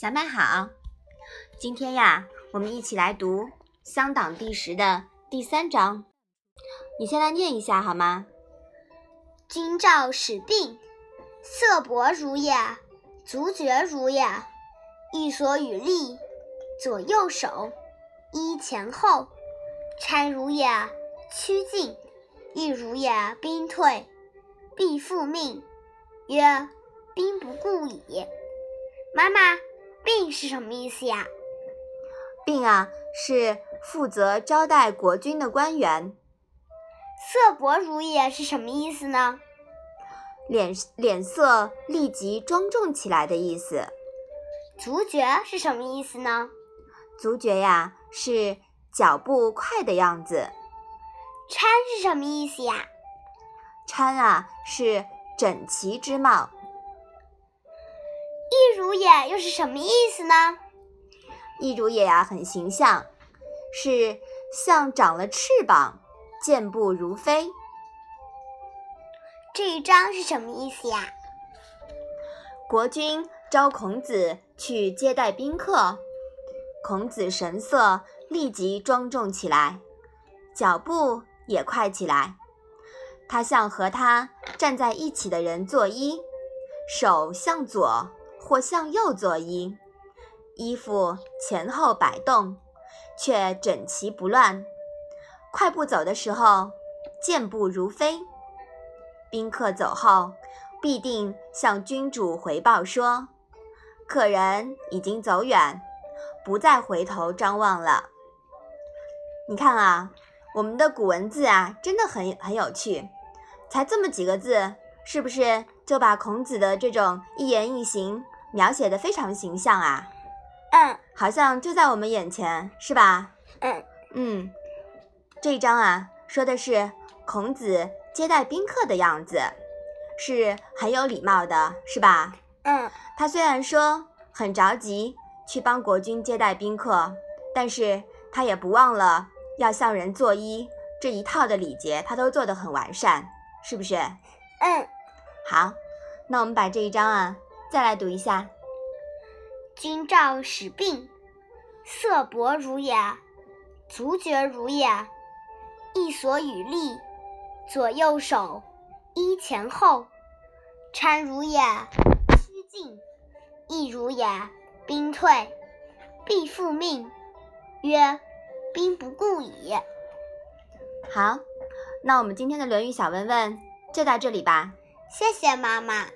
小麦好，今天呀，我们一起来读《乡党第十》的第三章。你先来念一下好吗？君照使病，色薄如也，足厥如也。欲所与立，左右手，揖前后。参如也，趋近；欲如也，兵退，必复命。曰：兵不顾矣。妈妈。病是什么意思呀？病啊，是负责招待国君的官员。色薄如也是什么意思呢？脸脸色立即庄重起来的意思。足厥是什么意思呢？足厥呀，是脚步快的样子。婵是什么意思呀？婵啊，是整齐之貌。一如也又是什么意思呢？一如也呀，很形象，是像长了翅膀，健步如飞。这一章是什么意思呀？国君召孔子去接待宾客，孔子神色立即庄重起来，脚步也快起来。他向和他站在一起的人作揖，手向左。或向右作揖，衣服前后摆动，却整齐不乱。快步走的时候，健步如飞。宾客走后，必定向君主回报说：“客人已经走远，不再回头张望了。”你看啊，我们的古文字啊，真的很很有趣。才这么几个字，是不是就把孔子的这种一言一行？描写的非常形象啊，嗯，好像就在我们眼前，是吧？嗯嗯，这一章啊，说的是孔子接待宾客的样子，是很有礼貌的，是吧？嗯，他虽然说很着急去帮国君接待宾客，但是他也不忘了要向人作揖这一套的礼节，他都做得很完善，是不是？嗯，好，那我们把这一章啊。再来读一下。君照使病，色薄如也，足厥如也。一所与立，左右手，揖前后。搀如也，趋近；亦如也，兵退，必复命。曰：兵不顾矣。好，那我们今天的《论语》小问问就到这里吧。谢谢妈妈。